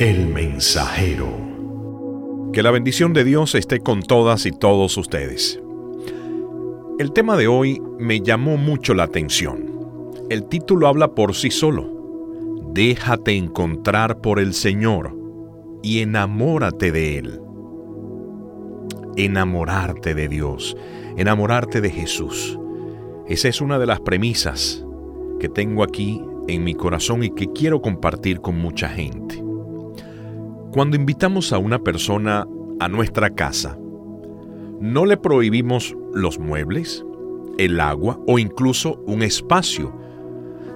El mensajero. Que la bendición de Dios esté con todas y todos ustedes. El tema de hoy me llamó mucho la atención. El título habla por sí solo. Déjate encontrar por el Señor y enamórate de Él. Enamorarte de Dios, enamorarte de Jesús. Esa es una de las premisas que tengo aquí en mi corazón y que quiero compartir con mucha gente. Cuando invitamos a una persona a nuestra casa, no le prohibimos los muebles, el agua o incluso un espacio.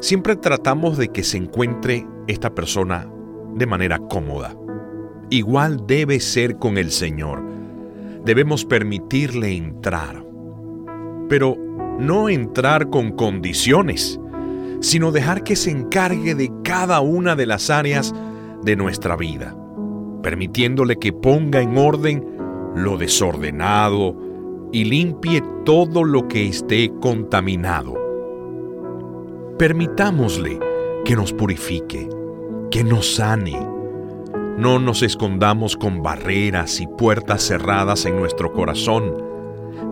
Siempre tratamos de que se encuentre esta persona de manera cómoda. Igual debe ser con el Señor. Debemos permitirle entrar. Pero no entrar con condiciones, sino dejar que se encargue de cada una de las áreas de nuestra vida permitiéndole que ponga en orden lo desordenado y limpie todo lo que esté contaminado. Permitámosle que nos purifique, que nos sane. No nos escondamos con barreras y puertas cerradas en nuestro corazón.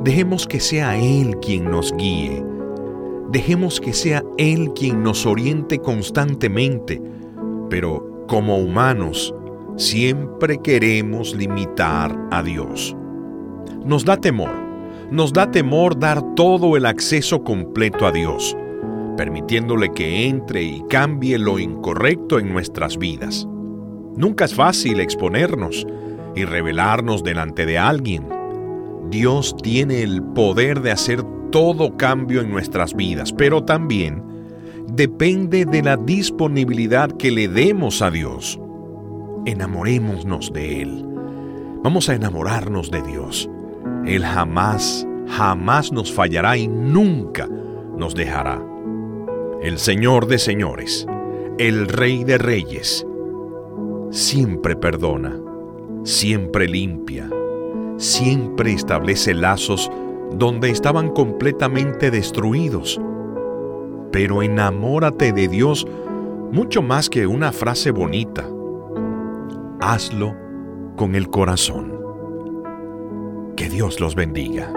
Dejemos que sea Él quien nos guíe. Dejemos que sea Él quien nos oriente constantemente. Pero como humanos, siempre queremos limitar a Dios. Nos da temor, nos da temor dar todo el acceso completo a Dios, permitiéndole que entre y cambie lo incorrecto en nuestras vidas. Nunca es fácil exponernos y revelarnos delante de alguien. Dios tiene el poder de hacer todo cambio en nuestras vidas, pero también depende de la disponibilidad que le demos a Dios enamorémonos de Él. Vamos a enamorarnos de Dios. Él jamás, jamás nos fallará y nunca nos dejará. El Señor de señores, el Rey de reyes, siempre perdona, siempre limpia, siempre establece lazos donde estaban completamente destruidos. Pero enamórate de Dios mucho más que una frase bonita hazlo con el corazón. Que Dios los bendiga.